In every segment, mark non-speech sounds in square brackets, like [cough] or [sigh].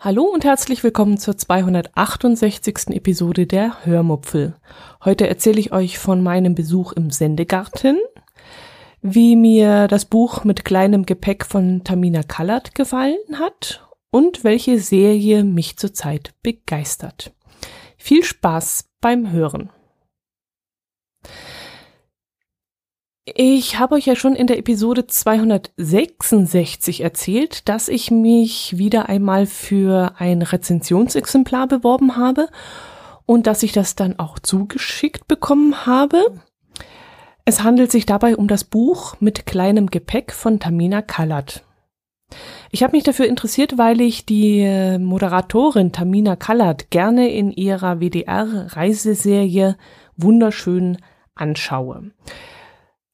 Hallo und herzlich willkommen zur 268. Episode der Hörmupfel. Heute erzähle ich euch von meinem Besuch im Sendegarten, wie mir das Buch mit kleinem Gepäck von Tamina Kallert gefallen hat und welche Serie mich zurzeit begeistert. Viel Spaß beim Hören. Ich habe euch ja schon in der Episode 266 erzählt, dass ich mich wieder einmal für ein Rezensionsexemplar beworben habe und dass ich das dann auch zugeschickt bekommen habe. Es handelt sich dabei um das Buch mit kleinem Gepäck von Tamina Kallert. Ich habe mich dafür interessiert, weil ich die äh, Moderatorin Tamina Kallert gerne in ihrer WDR-Reiseserie wunderschön anschaue.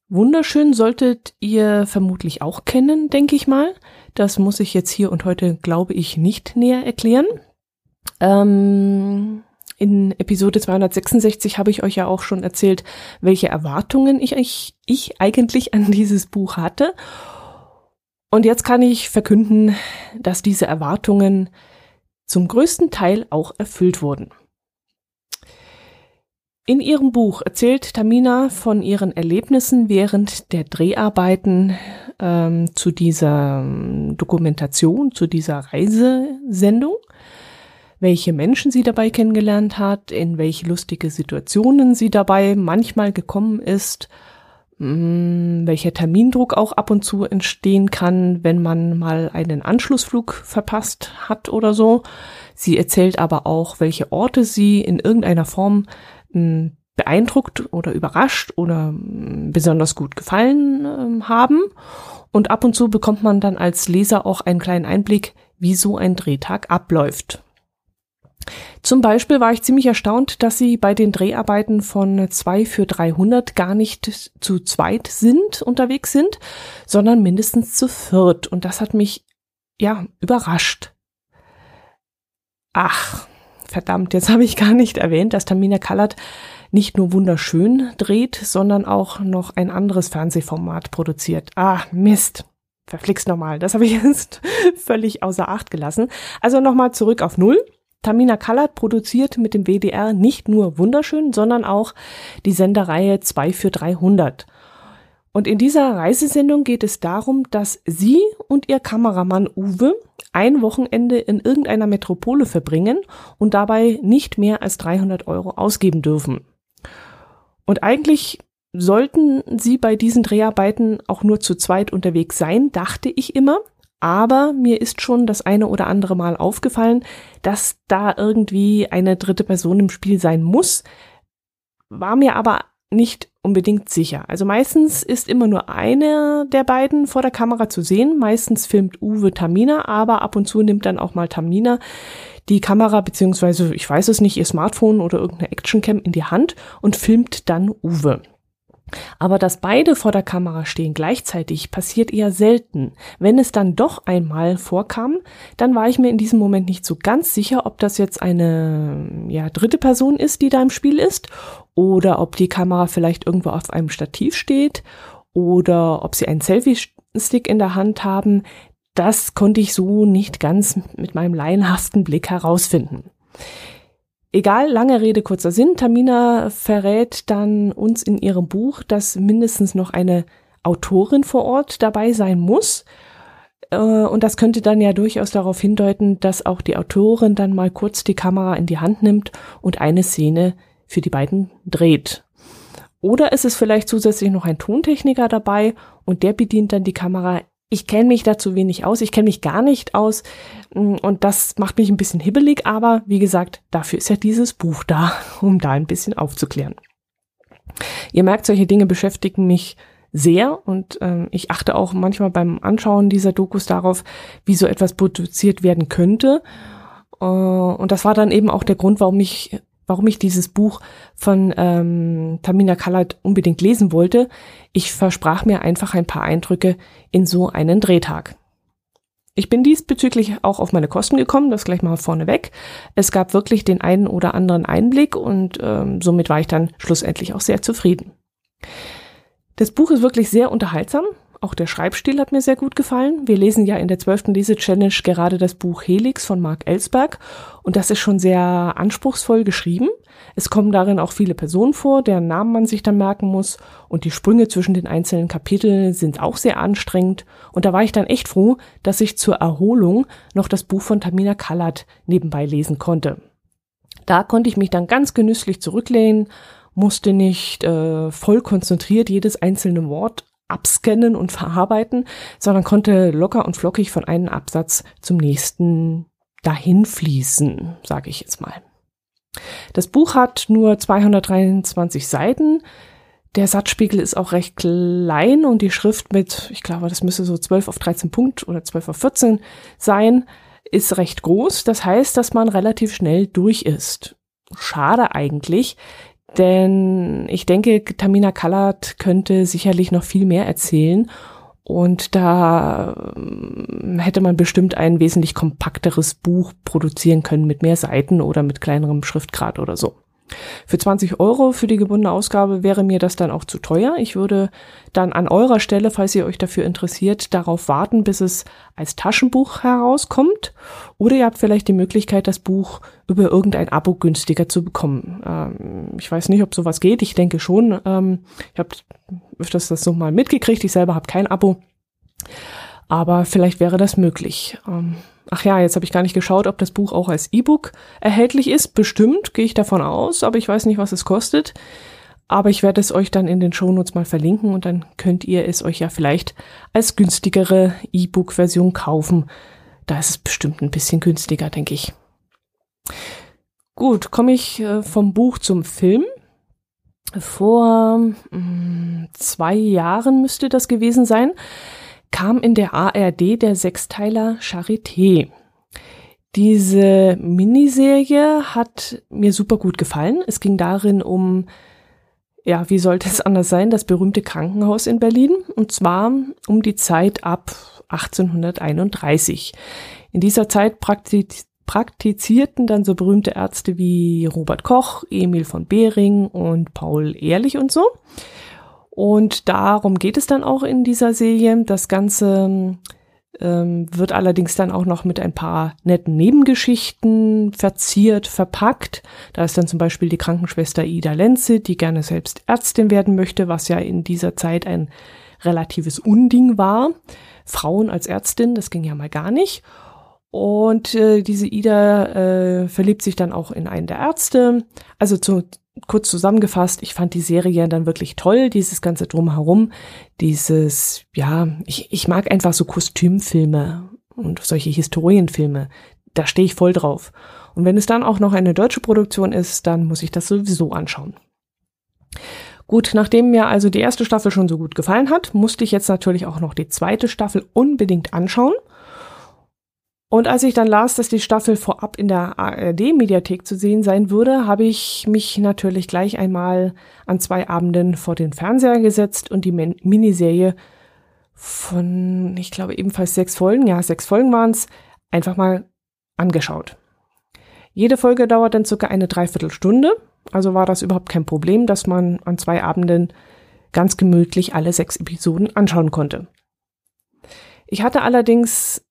Wunderschön solltet ihr vermutlich auch kennen, denke ich mal. Das muss ich jetzt hier und heute, glaube ich, nicht näher erklären. Ähm, in Episode 266 habe ich euch ja auch schon erzählt, welche Erwartungen ich, ich, ich eigentlich an dieses Buch hatte. Und jetzt kann ich verkünden, dass diese Erwartungen zum größten Teil auch erfüllt wurden. In ihrem Buch erzählt Tamina von ihren Erlebnissen während der Dreharbeiten ähm, zu dieser ähm, Dokumentation, zu dieser Reisesendung, welche Menschen sie dabei kennengelernt hat, in welche lustige Situationen sie dabei manchmal gekommen ist, mh, mm, welcher Termindruck auch ab und zu entstehen kann, wenn man mal einen Anschlussflug verpasst hat oder so. Sie erzählt aber auch, welche Orte sie in irgendeiner Form beeindruckt oder überrascht oder besonders gut gefallen äh, haben. Und ab und zu bekommt man dann als Leser auch einen kleinen Einblick, wie so ein Drehtag abläuft. Zum Beispiel war ich ziemlich erstaunt, dass sie bei den Dreharbeiten von 2 für 300 gar nicht zu zweit sind, unterwegs sind, sondern mindestens zu viert. Und das hat mich, ja, überrascht. Ach, verdammt, jetzt habe ich gar nicht erwähnt, dass Tamina Kallert nicht nur wunderschön dreht, sondern auch noch ein anderes Fernsehformat produziert. Ah, Mist. Verflixt nochmal. Das habe ich [laughs] jetzt völlig außer Acht gelassen. Also nochmal zurück auf Null. Tamina Kallert produziert mit dem WDR nicht nur wunderschön, sondern auch die Sendereihe 2 für 300. Und in dieser Reisesendung geht es darum, dass sie und ihr Kameramann Uwe ein Wochenende in irgendeiner Metropole verbringen und dabei nicht mehr als 300 Euro ausgeben dürfen. Und eigentlich sollten sie bei diesen Dreharbeiten auch nur zu zweit unterwegs sein, dachte ich immer. Aber mir ist schon das eine oder andere Mal aufgefallen, dass da irgendwie eine dritte Person im Spiel sein muss. War mir aber nicht unbedingt sicher. Also meistens ist immer nur eine der beiden vor der Kamera zu sehen. Meistens filmt Uwe Tamina, aber ab und zu nimmt dann auch mal Tamina die Kamera beziehungsweise ich weiß es nicht, ihr Smartphone oder irgendeine Actioncam in die Hand und filmt dann Uwe. Aber dass beide vor der Kamera stehen gleichzeitig passiert eher selten. Wenn es dann doch einmal vorkam, dann war ich mir in diesem Moment nicht so ganz sicher, ob das jetzt eine ja, dritte Person ist, die da im Spiel ist, oder ob die Kamera vielleicht irgendwo auf einem Stativ steht, oder ob sie einen Selfie-Stick in der Hand haben. Das konnte ich so nicht ganz mit meinem laienhaften Blick herausfinden. Egal, lange Rede, kurzer Sinn. Tamina verrät dann uns in ihrem Buch, dass mindestens noch eine Autorin vor Ort dabei sein muss. Äh, und das könnte dann ja durchaus darauf hindeuten, dass auch die Autorin dann mal kurz die Kamera in die Hand nimmt und eine Szene für die beiden dreht. Oder ist es vielleicht zusätzlich noch ein Tontechniker dabei und der bedient dann die Kamera ich kenne mich da zu wenig aus, ich kenne mich gar nicht aus mm, und das macht mich ein bisschen hibbelig, aber wie gesagt, dafür ist ja dieses Buch da, [laughs] um da ein bisschen aufzuklären. Ihr merkt, solche Dinge beschäftigen mich sehr und ähm, ich achte auch manchmal beim Anschauen dieser Dokus darauf, wie so etwas produziert werden könnte. Äh, und das war dann eben auch der Grund, warum ich warum ich dieses Buch von ähm, Tamina Kallert unbedingt lesen wollte. Ich versprach mir einfach ein paar Eindrücke in so einen Drehtag. Ich bin diesbezüglich auch auf meine Kosten gekommen, das gleich mal vorneweg. Es gab wirklich den einen oder anderen Einblick und ähm, somit war ich dann schlussendlich auch sehr zufrieden. Das Buch ist wirklich sehr unterhaltsam. Auch der Schreibstil hat mir sehr gut gefallen. Wir lesen ja in der zwölften Lese-Challenge gerade das Buch Helix von Mark Ellsberg und das ist schon sehr anspruchsvoll geschrieben. Es kommen darin auch viele Personen vor, deren Namen man sich dann merken muss und die Sprünge zwischen den einzelnen Kapiteln sind auch sehr anstrengend und da war ich dann echt froh, dass ich zur Erholung noch das Buch von Tamina Kallert nebenbei lesen konnte. Da konnte ich mich dann ganz genüsslich zurücklehnen, musste nicht äh, voll konzentriert jedes einzelne Wort abscannen und verarbeiten, sondern konnte locker und flockig von einem Absatz zum nächsten dahin fließen, sage ich jetzt mal. Das Buch hat nur 223 Seiten. Der Satzspiegel ist auch recht klein und die Schrift mit, ich glaube, das müsste so 12 auf 13 Punkt oder 12 auf 14 sein, ist recht groß. Das heißt, dass man relativ schnell durch ist. Schade eigentlich, denn ich denke, Tamina Kallert könnte sicherlich noch viel mehr erzählen. Und da ähm, hätte man bestimmt ein wesentlich kompakteres Buch produzieren können mit mehr Seiten oder mit kleinerem Schriftgrad oder so. Für 20 Euro für die gebundene Ausgabe wäre mir das dann auch zu teuer. Ich würde dann an eurer Stelle, falls ihr euch dafür interessiert, darauf warten, bis es als Taschenbuch herauskommt. Oder ihr habt vielleicht die Möglichkeit, das Buch über irgendein Abo günstiger zu bekommen. Ähm, ich weiß nicht, ob sowas geht. Ich denke schon. Ähm, ich habe öfters das so mal mitgekriegt. Ich selber habe kein Abo. Aber vielleicht wäre das möglich. Ähm, Ach ja, jetzt habe ich gar nicht geschaut, ob das Buch auch als E-Book erhältlich ist. Bestimmt, gehe ich davon aus, aber ich weiß nicht, was es kostet. Aber ich werde es euch dann in den Shownotes mal verlinken und dann könnt ihr es euch ja vielleicht als günstigere E-Book-Version kaufen. Da ist es bestimmt ein bisschen günstiger, denke ich. Gut, komme ich äh, vom Buch zum Film. Vor mh, mm, zwei Jahren müsste das gewesen sein kam in der ARD der Sechsteiler Charité. Diese Miniserie hat mir super gut gefallen. Es ging darin um, ja, wie sollte es anders sein, das berühmte Krankenhaus in Berlin. Und zwar um die Zeit ab 1831. In dieser Zeit praktiz praktizierten dann so berühmte Ärzte wie Robert Koch, Emil von Behring und Paul Ehrlich und so. Und darum geht es dann auch in dieser Serie. Das Ganze ähm, wird allerdings dann auch noch mit ein paar netten Nebengeschichten verziert, verpackt. Da ist dann zum Beispiel die Krankenschwester Ida Lenze, die gerne selbst Ärztin werden möchte, was ja in dieser Zeit ein relatives Unding war. Frauen als Ärztin, das ging ja mal gar nicht. Und äh, diese Ida äh, verliebt sich dann auch in einen der Ärzte. Also zu, kurz zusammengefasst, ich fand die Serie dann wirklich toll, dieses ganze Drumherum, dieses, ja, ich, ich mag einfach so Kostümfilme und solche Historienfilme. Da stehe ich voll drauf. Und wenn es dann auch noch eine deutsche Produktion ist, dann muss ich das sowieso anschauen. Gut, nachdem mir also die erste Staffel schon so gut gefallen hat, musste ich jetzt natürlich auch noch die zweite Staffel unbedingt anschauen. Und als ich dann las, dass die Staffel vorab in der ARD-Mediathek zu sehen sein würde, habe ich mich natürlich gleich einmal an zwei Abenden vor den Fernseher gesetzt und die Miniserie von, ich glaube, ebenfalls sechs Folgen, ja, sechs Folgen waren es, einfach mal angeschaut. Jede Folge dauert dann circa eine Dreiviertelstunde, also war das überhaupt kein Problem, dass man an zwei Abenden ganz gemütlich alle sechs Episoden anschauen konnte. Ich hatte allerdings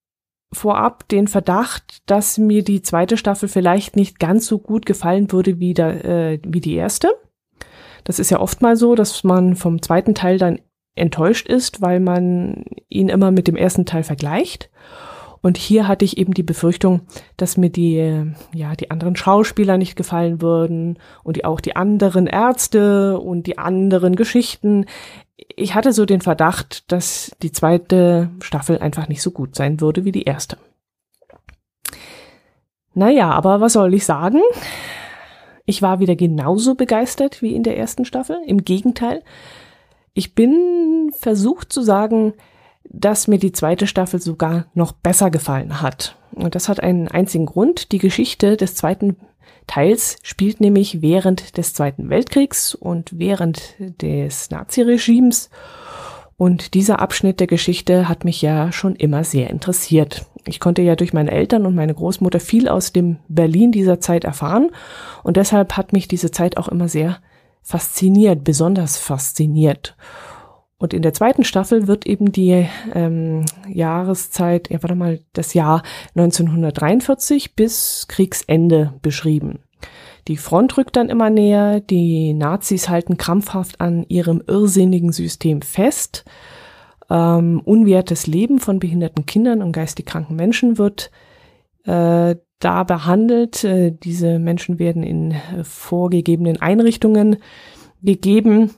vorab den Verdacht, dass mir die zweite Staffel vielleicht nicht ganz so gut gefallen würde wie, der, äh, wie die erste. Das ist ja oft mal so, dass man vom zweiten Teil dann enttäuscht ist, weil man ihn immer mit dem ersten Teil vergleicht. Und hier hatte ich eben die Befürchtung, dass mir die, ja, die anderen Schauspieler nicht gefallen würden und die, auch die anderen Ärzte und die anderen Geschichten ich hatte so den Verdacht, dass die zweite Staffel einfach nicht so gut sein würde wie die erste. Naja, aber was soll ich sagen? Ich war wieder genauso begeistert wie in der ersten Staffel. Im Gegenteil, ich bin versucht zu sagen, dass mir die zweite Staffel sogar noch besser gefallen hat. Und das hat einen einzigen Grund. Die Geschichte des zweiten Teils spielt nämlich während des Zweiten Weltkriegs und während des Naziregimes. Und dieser Abschnitt der Geschichte hat mich ja schon immer sehr interessiert. Ich konnte ja durch meine Eltern und meine Großmutter viel aus dem Berlin dieser Zeit erfahren und deshalb hat mich diese Zeit auch immer sehr fasziniert, besonders fasziniert. Und in der zweiten Staffel wird eben die ähm, Jahreszeit, ja warte mal, das Jahr 1943 bis Kriegsende beschrieben. Die Front rückt dann immer näher, die Nazis halten krampfhaft an ihrem irrsinnigen System fest. Ähm, unwertes Leben von behinderten Kindern und geistig kranken Menschen wird äh, da behandelt. Äh, diese Menschen werden in vorgegebenen Einrichtungen gegeben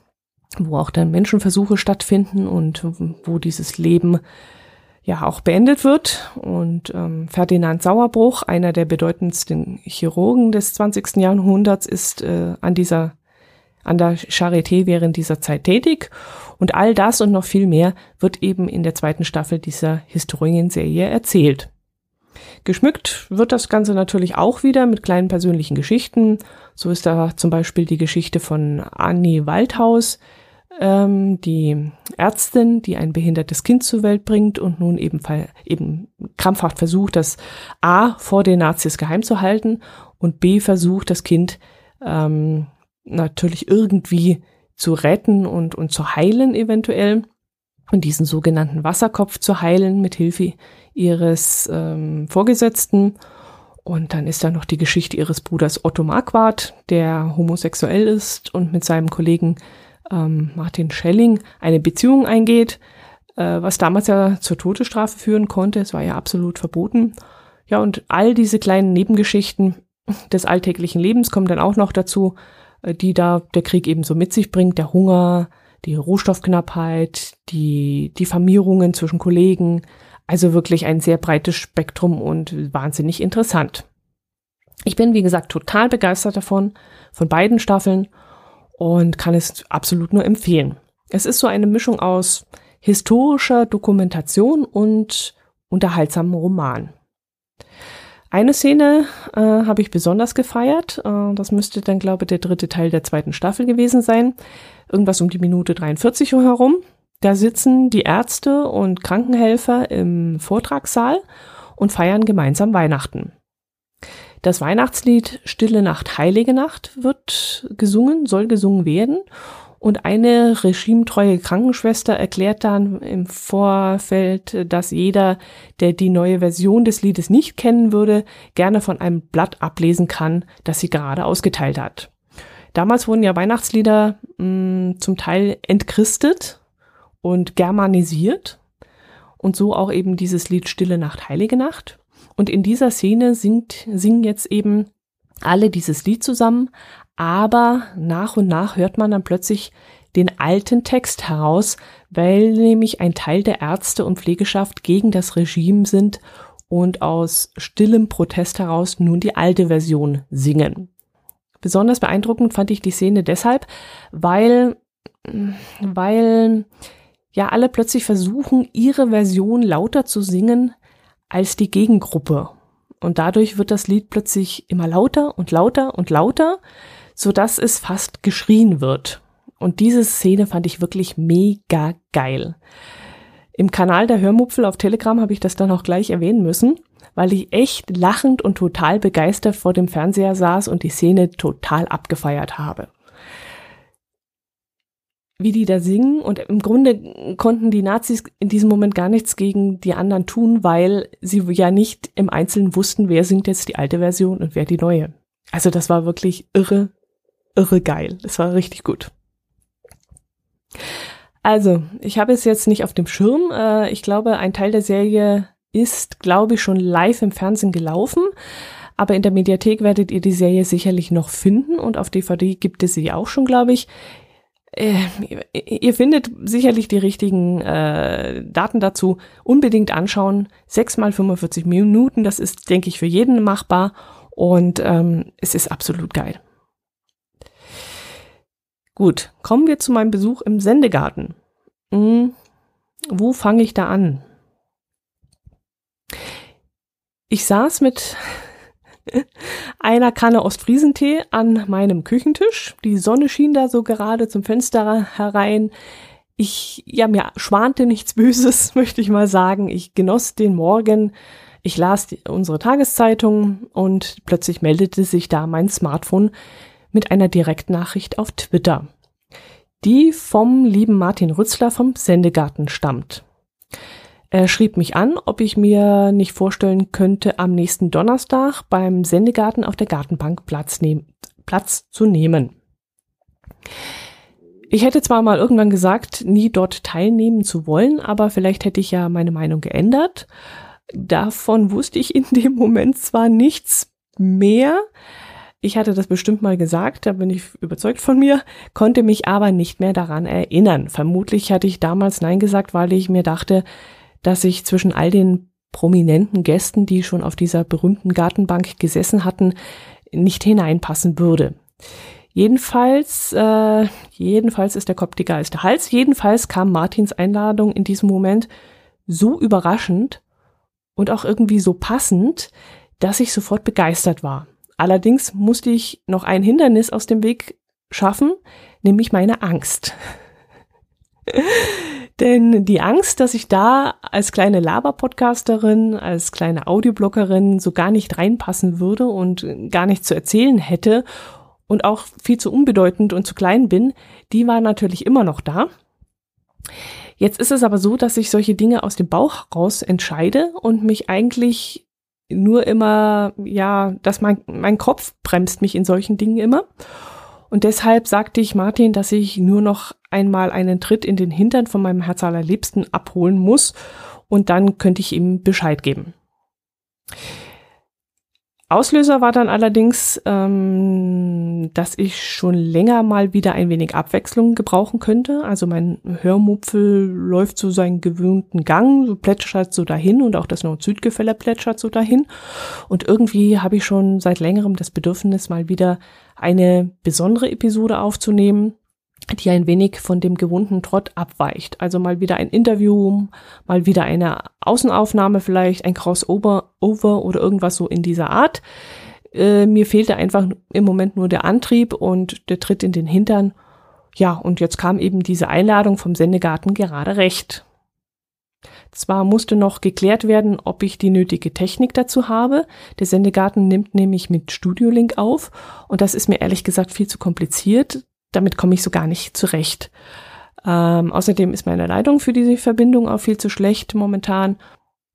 wo auch dann Menschenversuche stattfinden und wo dieses Leben ja auch beendet wird. Und ähm, Ferdinand Sauerbruch, einer der bedeutendsten Chirurgen des 20. Jahrhunderts, ist äh, an dieser an der Charité während dieser Zeit tätig. Und all das und noch viel mehr wird eben in der zweiten Staffel dieser Historienserie erzählt. Geschmückt wird das Ganze natürlich auch wieder mit kleinen persönlichen Geschichten. So ist da zum Beispiel die Geschichte von Annie Waldhaus, ähm, die Ärztin, die ein behindertes Kind zur Welt bringt und nun eben, eben krampfhaft versucht, das A vor den Nazis geheim zu halten und B versucht, das Kind ähm, natürlich irgendwie zu retten und, und zu heilen eventuell und diesen sogenannten Wasserkopf zu heilen mit Hilfe ihres ähm, Vorgesetzten. Und dann ist da noch die Geschichte ihres Bruders Otto Marquardt, der homosexuell ist und mit seinem Kollegen ähm, Martin Schelling eine Beziehung eingeht, äh, was damals ja zur Todesstrafe führen konnte. Es war ja absolut verboten. Ja, und all diese kleinen Nebengeschichten des alltäglichen Lebens kommen dann auch noch dazu, äh, die da der Krieg ebenso mit sich bringt. Der Hunger, die Rohstoffknappheit, die Diffamierungen zwischen Kollegen. Also wirklich ein sehr breites Spektrum und wahnsinnig interessant. Ich bin, wie gesagt, total begeistert davon, von beiden Staffeln und kann es absolut nur empfehlen. Es ist so eine Mischung aus historischer Dokumentation und unterhaltsamem Roman. Eine Szene äh, habe ich besonders gefeiert. Äh, das müsste dann, glaube ich, der dritte Teil der zweiten Staffel gewesen sein. Irgendwas um die Minute 43 Uhr herum. Da sitzen die Ärzte und Krankenhelfer im Vortragssaal und feiern gemeinsam Weihnachten. Das Weihnachtslied Stille Nacht, Heilige Nacht wird gesungen, soll gesungen werden. Und eine regimetreue Krankenschwester erklärt dann im Vorfeld, dass jeder, der die neue Version des Liedes nicht kennen würde, gerne von einem Blatt ablesen kann, das sie gerade ausgeteilt hat. Damals wurden ja Weihnachtslieder mh, mm, zum Teil entchristet und germanisiert und so auch eben dieses Lied Stille Nacht, Heilige Nacht. Und in dieser Szene singt, singen jetzt eben alle dieses Lied zusammen, aber nach und nach hört man dann plötzlich den alten Text heraus, weil nämlich ein Teil der Ärzte und Pflegeschaft gegen das Regime sind und aus stillem Protest heraus nun die alte Version singen. Besonders beeindruckend fand ich die Szene deshalb, weil, weil ja alle plötzlich versuchen, ihre Version lauter zu singen, als die Gegengruppe. Und dadurch wird das Lied plötzlich immer lauter und lauter und lauter, so dass es fast geschrien wird. Und diese Szene fand ich wirklich mega geil. Im Kanal der Hörmupfel auf Telegram habe ich das dann auch gleich erwähnen müssen, weil ich echt lachend und total begeistert vor dem Fernseher saß und die Szene total abgefeiert habe wie die da singen. Und im Grunde konnten die Nazis in diesem Moment gar nichts gegen die anderen tun, weil sie ja nicht im Einzelnen wussten, wer singt jetzt die alte Version und wer die neue. Also das war wirklich irre, irre geil. Das war richtig gut. Also, ich habe es jetzt nicht auf dem Schirm. Äh, ich glaube, ein Teil der Serie ist, glaube ich, schon live im Fernsehen gelaufen. Aber in der Mediathek werdet ihr die Serie sicherlich noch finden und auf DVD gibt es sie auch schon, glaube ich. Äh, ihr findet sicherlich die richtigen äh, Daten dazu. Unbedingt anschauen. Sechs mal 45 Minuten, das ist, denke ich, für jeden machbar. Und ähm, es ist absolut geil. Gut, kommen wir zu meinem Besuch im Sendegarten. Hm, wo fange ich da an? Ich saß mit einer Kanne Ostfriesentee an meinem Küchentisch. Die Sonne schien da so gerade zum Fenster herein. Ich, ja, mir schwante nichts Böses, [laughs] möchte ich mal sagen. Ich genoss den Morgen. Ich las die, unsere Tageszeitung und plötzlich meldete sich da mein Smartphone mit einer Direktnachricht auf Twitter, die vom lieben Martin Rützler vom Sendegarten stammt. Er schrieb mich an, ob ich mir nicht vorstellen könnte, am nächsten Donnerstag beim Sendegarten auf der Gartenbank Platz, nehm, Platz zu nehmen. Ich hätte zwar mal irgendwann gesagt, nie dort teilnehmen zu wollen, aber vielleicht hätte ich ja meine Meinung geändert. Davon wusste ich in dem Moment zwar nichts mehr. Ich hatte das bestimmt mal gesagt, da bin ich überzeugt von mir, konnte mich aber nicht mehr daran erinnern. Vermutlich hatte ich damals Nein gesagt, weil ich mir dachte, dass ich zwischen all den prominenten Gästen, die schon auf dieser berühmten Gartenbank gesessen hatten, nicht hineinpassen würde. Jedenfalls, äh, jedenfalls ist der Kopf dicker als der Hals. Jedenfalls kam Martins Einladung in diesem Moment so überraschend und auch irgendwie so passend, dass ich sofort begeistert war. Allerdings musste ich noch ein Hindernis aus dem Weg schaffen, nämlich meine Angst. Denn die Angst, dass ich da als kleine Laber-Podcasterin, als kleine Audiobloggerin so gar nicht reinpassen würde und gar nichts zu erzählen hätte und auch viel zu unbedeutend und zu klein bin, die war natürlich immer noch da. Jetzt ist es aber so, dass ich solche Dinge aus dem Bauch raus entscheide und mich eigentlich nur immer, ja, dass mein, mein Kopf bremst mich in solchen Dingen immer. Und deshalb sagte ich Martin, dass ich nur noch einmal einen Tritt in den Hintern von meinem Herz allerliebsten abholen muss und dann könnte ich ihm Bescheid geben. Auslöser war dann allerdings, ähm, dass ich schon länger mal wieder ein wenig Abwechslung gebrauchen könnte. Also mein Hörmupfel läuft so seinen gewöhnten Gang, so plätschert so dahin und auch das Nord-Süd-Gefälle plätschert so dahin. Und irgendwie habe ich schon seit längerem das Bedürfnis, mal wieder eine besondere Episode aufzunehmen die ein wenig von dem gewohnten Trott abweicht. Also mal wieder ein Interview, mal wieder eine Außenaufnahme vielleicht, ein Crossover over oder irgendwas so in dieser Art. Äh, mir fehlte einfach im Moment nur der Antrieb und der Tritt in den Hintern. Ja, und jetzt kam eben diese Einladung vom Sendegarten gerade recht. Zwar musste noch geklärt werden, ob ich die nötige Technik dazu habe. Der Sendegarten nimmt nämlich mit Studiolink auf und das ist mir ehrlich gesagt viel zu kompliziert damit komme ich so gar nicht zurecht. Ähm, außerdem ist meine Leitung für diese Verbindung auch viel zu schlecht momentan.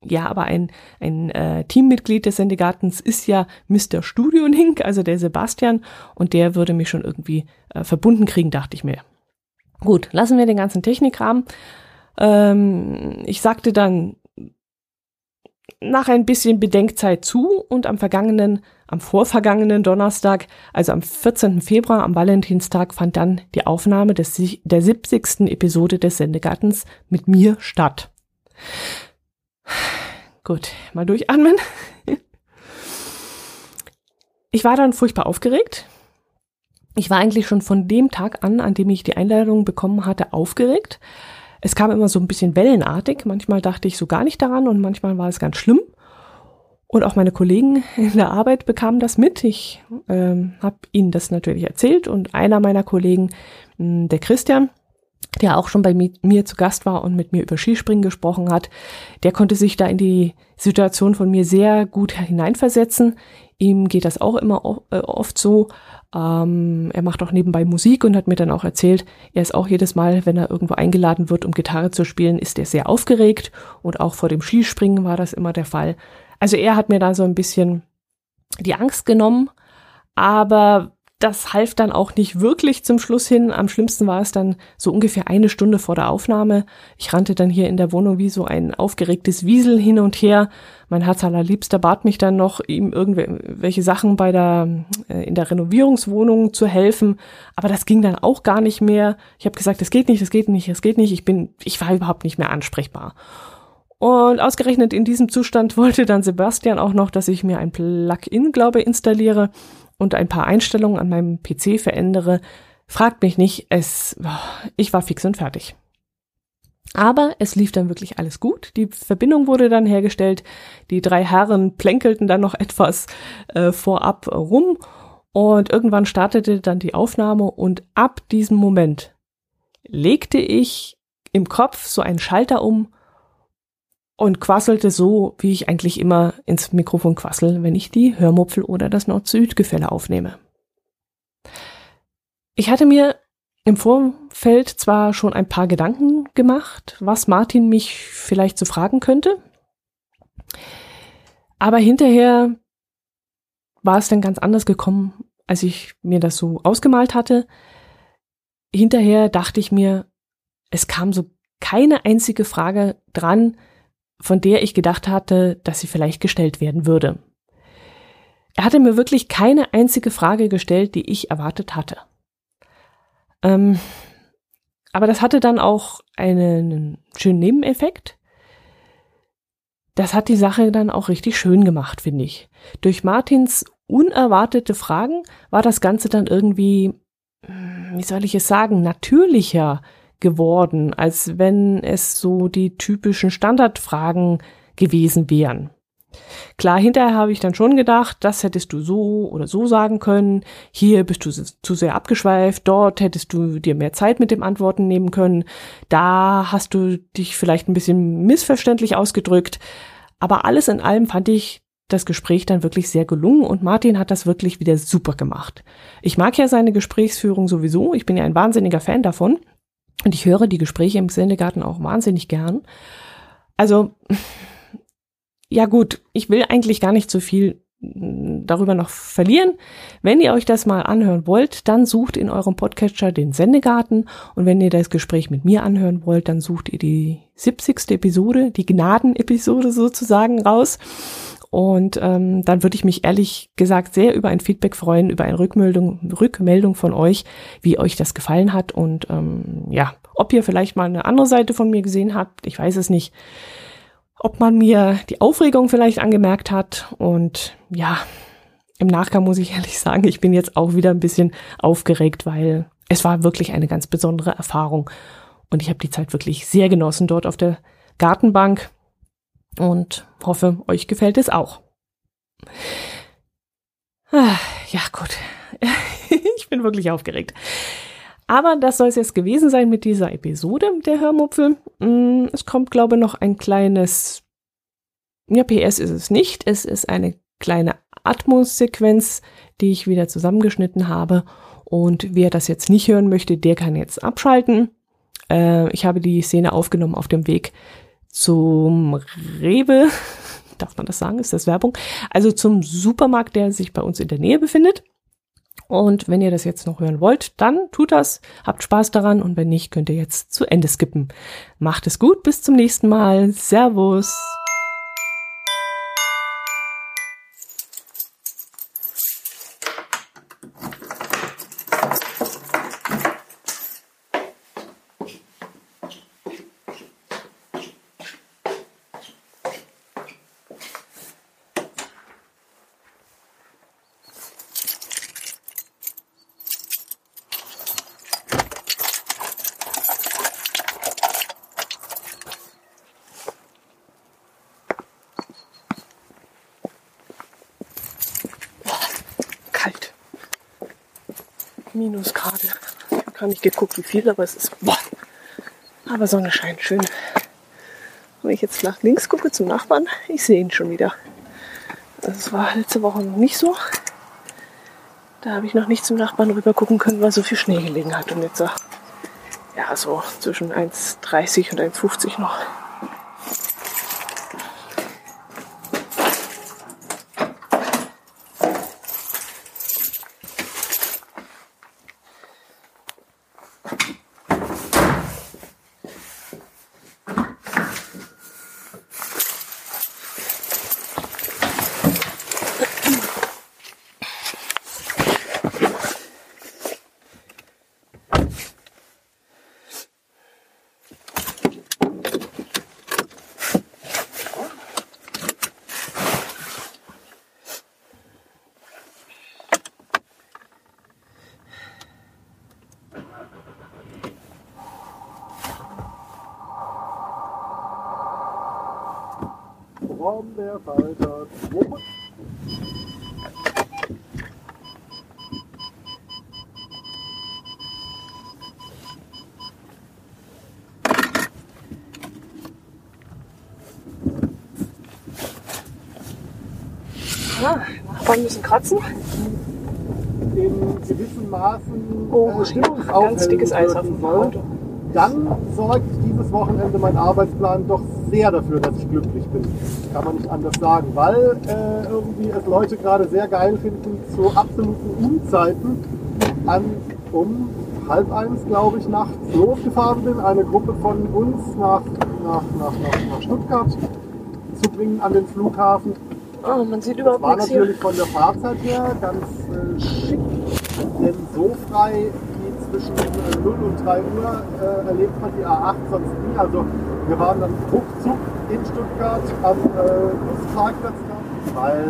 Ja, aber ein, ein äh, Teammitglied des Sendegartens ist ja Mr. Studio Link, also der Sebastian, und der würde mich schon irgendwie äh, verbunden kriegen, dachte ich mir. Gut, lassen wir den ganzen Technikrahmen. Ähm, ich sagte dann nach ein bisschen Bedenkzeit zu und am vergangenen am vorvergangenen Donnerstag, also am 14. Februar, am Valentinstag, fand dann die Aufnahme des, der 70. Episode des Sendegartens mit mir statt. Gut, mal durchatmen. Ich war dann furchtbar aufgeregt. Ich war eigentlich schon von dem Tag an, an dem ich die Einladung bekommen hatte, aufgeregt. Es kam immer so ein bisschen wellenartig. Manchmal dachte ich so gar nicht daran und manchmal war es ganz schlimm. Und auch meine Kollegen in der Arbeit bekamen das mit. Ich ähm, habe ihnen das natürlich erzählt und einer meiner Kollegen, hm, der Christian, der auch schon bei mi mir zu Gast war und mit mir über Skispringen gesprochen hat, der konnte sich da in die Situation von mir sehr gut hineinversetzen. Ihm geht das auch immer äh, oft so. Ähm, er macht auch nebenbei Musik und hat mir dann auch erzählt, er ist auch jedes Mal, wenn er irgendwo eingeladen wird, um Gitarre zu spielen, ist er sehr aufgeregt. Und auch vor dem Skispringen war das immer der Fall. Also er hat mir da so ein bisschen die Angst genommen, aber das half dann auch nicht wirklich zum Schluss hin. Am schlimmsten war es dann so ungefähr eine Stunde vor der Aufnahme. Ich rannte dann hier in der Wohnung wie so ein aufgeregtes Wiesel hin und her. Mein Herz allerliebster bat mich dann noch, ihm irgendwelche Sachen bei der, äh, in der Renovierungswohnung zu helfen. Aber das ging dann auch gar nicht mehr. Ich habe gesagt, es geht nicht, es geht nicht, es geht nicht. Ich bin, ich war überhaupt nicht mehr ansprechbar. Und ausgerechnet in diesem Zustand [laughs] wollte dann Sebastian auch noch, dass ich mir ein Plugin, glaube installiere und ein paar Einstellungen an meinem PC verändere. Fragt mich nicht, es, ich war fix und fertig. Aber es lief dann wirklich alles gut. Die Verbindung wurde dann hergestellt. Die drei Herren plänkelten dann noch [laughs] etwas äh, vorab rum. Und irgendwann startete dann die Aufnahme und ab diesem Moment legte ich im Kopf so einen Schalter um und quasselte so, wie ich eigentlich immer ins Mikrofon quassel, wenn ich die Hörmupfel oder das Nord-Süd-Gefälle aufnehme. Ich hatte mir im Vorfeld zwar schon ein paar Gedanken gemacht, was Martin mich vielleicht zu so fragen könnte, aber hinterher war es dann ganz anders gekommen, als ich mir das so ausgemalt hatte. Hinterher dachte ich mir, es kam so keine einzige Frage dran, von der ich gedacht hatte, dass sie vielleicht gestellt werden würde. Er hatte mir wirklich keine einzige Frage gestellt, die ich erwartet hatte. Ähm, aber das hatte dann auch einen schönen Nebeneffekt. Das hat die Sache dann auch richtig schön gemacht, finde ich. Durch Martins unerwartete Fragen war das Ganze dann irgendwie, hm, wie soll ich es sagen, natürlicher geworden, als wenn es so die typischen Standardfragen gewesen wären. Klar, hinterher habe ich dann schon gedacht, das hättest du so oder so sagen können. Hier bist du zu sehr abgeschweift. Dort hättest du dir mehr Zeit mit dem Antworten nehmen können. Da hast du dich vielleicht ein bisschen missverständlich ausgedrückt. Aber alles in allem fand ich das Gespräch dann wirklich sehr gelungen und Martin hat das wirklich wieder super gemacht. Ich mag ja seine Gesprächsführung sowieso. Ich bin ja ein wahnsinniger Fan davon. Und ich höre die Gespräche im Sendegarten auch wahnsinnig gern. Also, ja gut, ich will eigentlich gar nicht so viel mm, darüber noch verlieren. Wenn ihr euch das mal anhören wollt, dann sucht in eurem Podcatcher den Sendegarten und wenn ihr das Gespräch mit mir anhören wollt, dann sucht ihr die 70. Episode, die Gnaden-Episode sozusagen raus. Und ähm, dann würde ich mich ehrlich gesagt sehr über ein Feedback freuen, über eine Rückmeldung, Rückmeldung von euch, wie euch das gefallen hat und ähm, ja, ob ihr vielleicht mal eine andere Seite von mir gesehen habt, ich weiß es nicht ob man mir die Aufregung vielleicht angemerkt hat. Und ja, im Nachgang muss ich ehrlich sagen, ich bin jetzt auch wieder ein bisschen aufgeregt, weil es war wirklich eine ganz besondere Erfahrung. Und ich habe die Zeit wirklich sehr genossen dort auf der Gartenbank und hoffe, euch gefällt es auch. Ah, ja, gut. [laughs] ich bin wirklich aufgeregt. Aber das soll es jetzt gewesen sein mit dieser Episode der Hörmupfel. Mm, es kommt, glaube ich, noch ein kleines, ja, PS ist es nicht. Es ist eine kleine Atmos-Sequenz, die ich wieder zusammengeschnitten habe. Und wer das jetzt nicht hören möchte, der kann jetzt abschalten. Äh, ich habe die Szene aufgenommen auf dem Weg zum Rewe. [laughs] Darf man das sagen? Ist das Werbung? Also zum Supermarkt, der sich bei uns in der Nähe befindet. Und wenn ihr das jetzt noch hören wollt, dann tut das, habt Spaß daran und wenn nicht, könnt ihr jetzt zu Ende skippen. Macht es gut, bis zum nächsten Mal. Servus. Minusgrade. Ich habe gar nicht geguckt, wie viel, aber es ist. Boah. Aber Sonne scheint schön. Wenn ich jetzt nach links gucke zum Nachbarn, ich sehe ihn schon wieder. Das war letzte Woche noch nicht so. Da habe ich noch nicht zum Nachbarn rüber gucken können, weil so viel Schnee gelegen hat. Und jetzt ja so zwischen 1,30 und 1,50 noch. Nachbarn müssen kratzen. in gewissen Maßen Oh, äh, ganz dickes Eis auf dem Auto. dann sorgt dieses Wochenende mein Arbeitsplan doch sehr dafür, dass ich glücklich bin. Kann man nicht anders sagen, weil äh, irgendwie es Leute gerade sehr geil finden, zu absoluten Unzeiten an um halb eins, glaube ich, nachts losgefahren bin, eine Gruppe von uns nach, nach, nach, nach, nach Stuttgart zu bringen an den Flughafen. Oh, man sieht überhaupt War nichts hier. natürlich von der Fahrzeit her ganz äh, schick, denn so frei wie zwischen äh, 0 und 3 Uhr äh, erlebt man die A8 sonst nie. Also wir waren dann ruckzuck in Stuttgart am äh, Busparkplatz noch, weil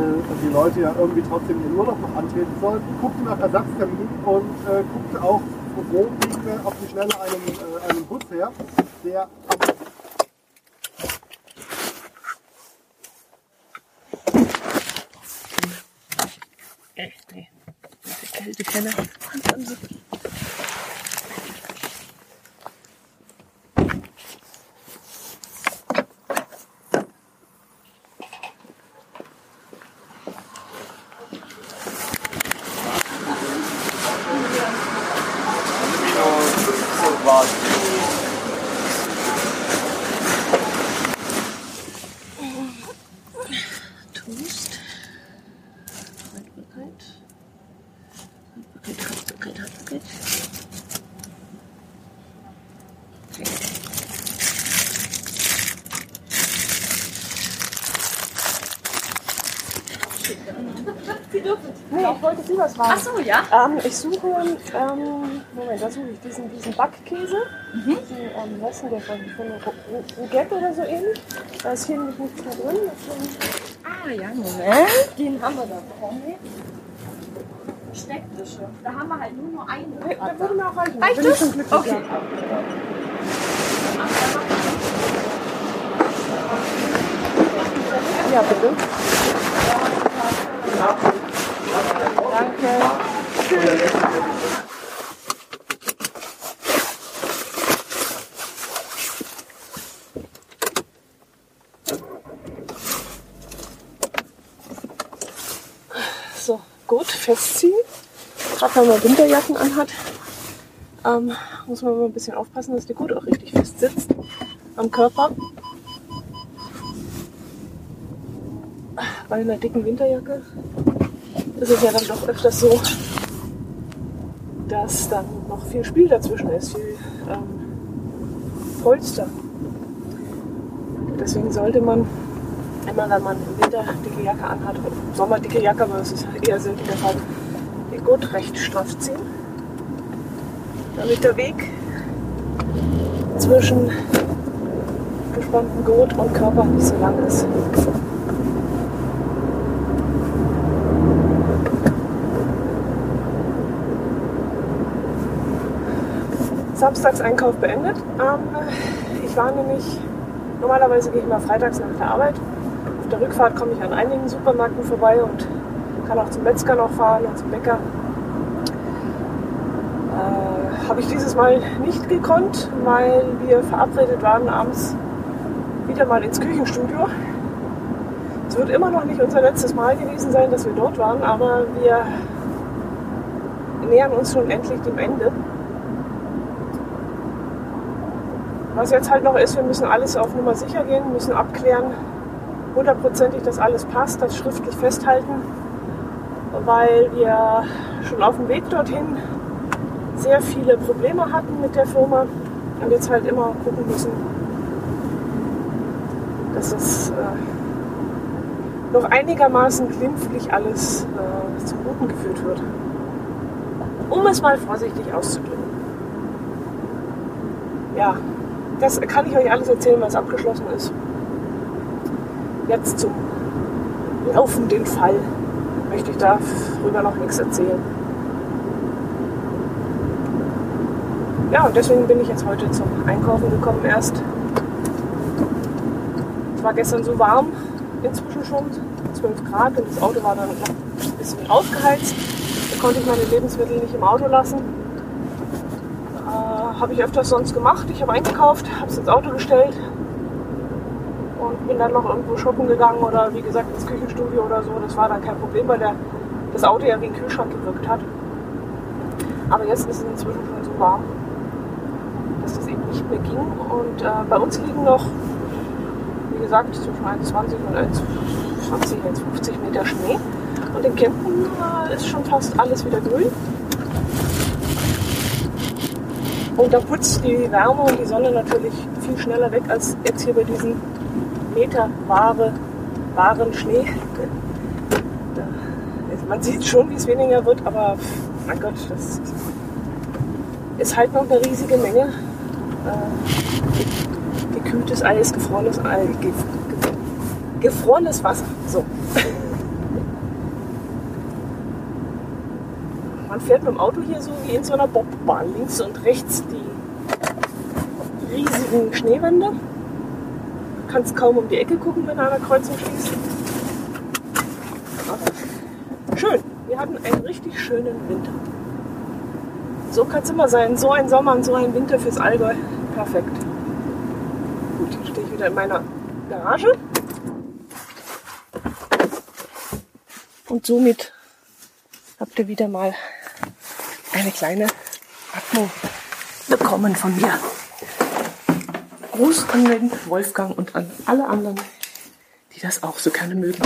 die Leute ja irgendwie trotzdem ihren Urlaub noch antreten sollten, guckten nach Ersatzterminen und äh, guckte auch, wo kriegen wir auf die Schnelle einen, äh, einen Bus her, der am Die Kälte kenne. Toast. Nee, ich wollte Sie was fragen. Ach so, ja. Ähm, ich suche, ähm, Moment, da suche ich diesen, diesen Backkäse. Diesen, ähm, was ist denn der von, von Rougette oder so ähnlich. Da ist hier nämlich nichts mehr drin. Ah, ja, Moment. Den haben wir da bekommen. Stecktische. Da haben wir halt nur noch einen. nee, da würde mir auch reichen. Reicht das? schon glücklich. Okay. Ja, ja bitte. Danke. So, gut, festziehen. Gerade wenn man Winterjacken anhat, ähm, muss man mal ein bisschen aufpassen, dass die gut auch richtig fest sitzt am Körper. Bei einer dicken Winterjacke ist es ja dann doch öfters so, dass dann noch viel Spiel dazwischen ist, viel ähm, Polster. Deswegen sollte man immer, wenn man im Winter dicke Jacke anhat, im Sommer dicke Jacke, aber das ist eher selten der Fall, den Gurt recht straff ziehen, damit der Weg zwischen gespanntem Gurt und Körper nicht so lang ist. Samstagseinkauf beendet. Ähm, ich war nämlich, normalerweise gehe ich mal freitags nach der Arbeit. Auf der Rückfahrt komme ich an einigen Supermärkten vorbei und kann auch zum Metzger noch fahren und zum Bäcker. Äh, Habe ich dieses Mal nicht gekonnt, weil wir verabredet waren, abends wieder mal ins Küchenstudio. Es wird immer noch nicht unser letztes Mal gewesen sein, dass wir dort waren, aber wir nähern uns schon endlich dem Ende. Was jetzt halt noch ist, wir müssen alles auf Nummer sicher gehen, müssen abklären, hundertprozentig, dass alles passt, das schriftlich festhalten, weil wir schon auf dem Weg dorthin sehr viele Probleme hatten mit der Firma und jetzt halt immer gucken müssen, dass es äh, noch einigermaßen glimpflich alles äh, zum Guten geführt wird. Um es mal vorsichtig auszudrücken. Ja, das kann ich euch alles erzählen, was abgeschlossen ist. Jetzt zum laufenden Fall möchte ich darüber noch nichts erzählen. Ja, und deswegen bin ich jetzt heute zum Einkaufen gekommen erst. Es war gestern so warm, inzwischen schon 12 Grad und das Auto war dann noch ein bisschen aufgeheizt. Da konnte ich meine Lebensmittel nicht im Auto lassen. Habe ich öfters sonst gemacht. Ich habe eingekauft, habe es ins Auto gestellt und bin dann noch irgendwo shoppen gegangen oder wie gesagt ins Küchenstudio oder so. Das war dann kein Problem, weil der, das Auto ja wie ein Kühlschrank gewirkt hat. Aber jetzt ist es inzwischen schon so warm, dass das eben nicht mehr ging. Und äh, bei uns liegen noch, wie gesagt, zwischen 21 und 1,20, 1,50 Meter Schnee. Und in Kempten äh, ist schon fast alles wieder grün. Und da putzt die Wärme und die Sonne natürlich viel schneller weg als jetzt hier bei diesen Meter wahre, wahren Schnee. Man sieht schon, wie es weniger wird, aber mein Gott, das ist halt noch eine riesige Menge. Äh, gekühltes Eis, gefrorenes Eis, ge, ge, gefrorenes Wasser. So. Man fährt mit dem Auto hier so wie in so einer Bobbahn. Links und rechts die riesigen Schneewände. Du kannst kaum um die Ecke gucken, wenn einer Kreuzung schließt. Schön. Wir hatten einen richtig schönen Winter. So kann es immer sein. So ein Sommer und so ein Winter fürs Allgäu. Perfekt. Gut, jetzt stehe ich wieder in meiner Garage. Und somit habt ihr wieder mal eine kleine Atmo bekommen von mir. Gruß an den Wolfgang und an alle anderen, die das auch so gerne mögen.